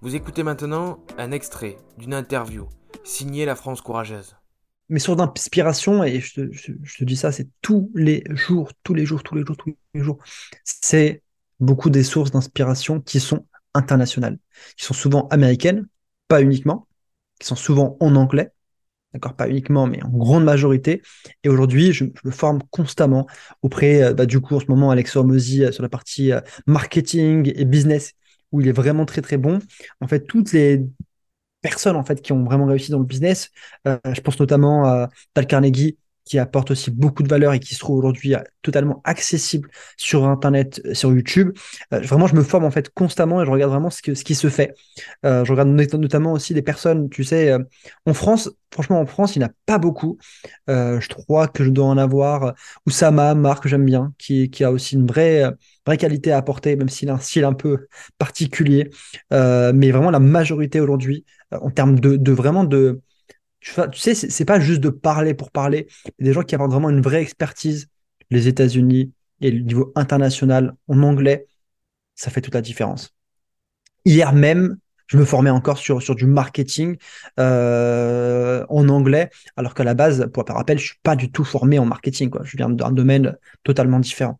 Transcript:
Vous écoutez maintenant un extrait d'une interview signée La France Courageuse. Mes sources d'inspiration, et je te, je te dis ça, c'est tous les jours, tous les jours, tous les jours, tous les jours. C'est beaucoup des sources d'inspiration qui sont internationales, qui sont souvent américaines, pas uniquement, qui sont souvent en anglais, d'accord, pas uniquement, mais en grande majorité. Et aujourd'hui, je, me forme constamment auprès, euh, bah, du coup, en ce moment, Alex Hormozy euh, sur la partie euh, marketing et business, où il est vraiment très, très bon. En fait, toutes les personnes en fait qui ont vraiment réussi dans le business, je pense notamment à Tal Carnegie, qui apporte aussi beaucoup de valeur et qui se trouve aujourd'hui euh, totalement accessible sur Internet, euh, sur YouTube. Euh, vraiment, je me forme en fait constamment et je regarde vraiment ce, qui se fait. je regarde notamment aussi des personnes, tu sais, en France, franchement, en France, il n'y en a pas beaucoup. je crois que je dois en avoir Oussama, Marc, j'aime bien, qui, a aussi une vraie, vraie qualité à apporter, même s'il a un style un peu particulier. mais vraiment, la majorité aujourd'hui, en termes de vraiment de tu, sais, c'est pas juste de parler pour parler. Des gens qui apportent vraiment une vraie expertise. Les États-Unis et le niveau international en anglais, ça fait toute la différence. Hier même, je me formais encore sur, du marketing euh, en anglais, alors qu'à la base, pour rappel, je suis pas du tout formé en marketing. Je viens d'un domaine totalement différent.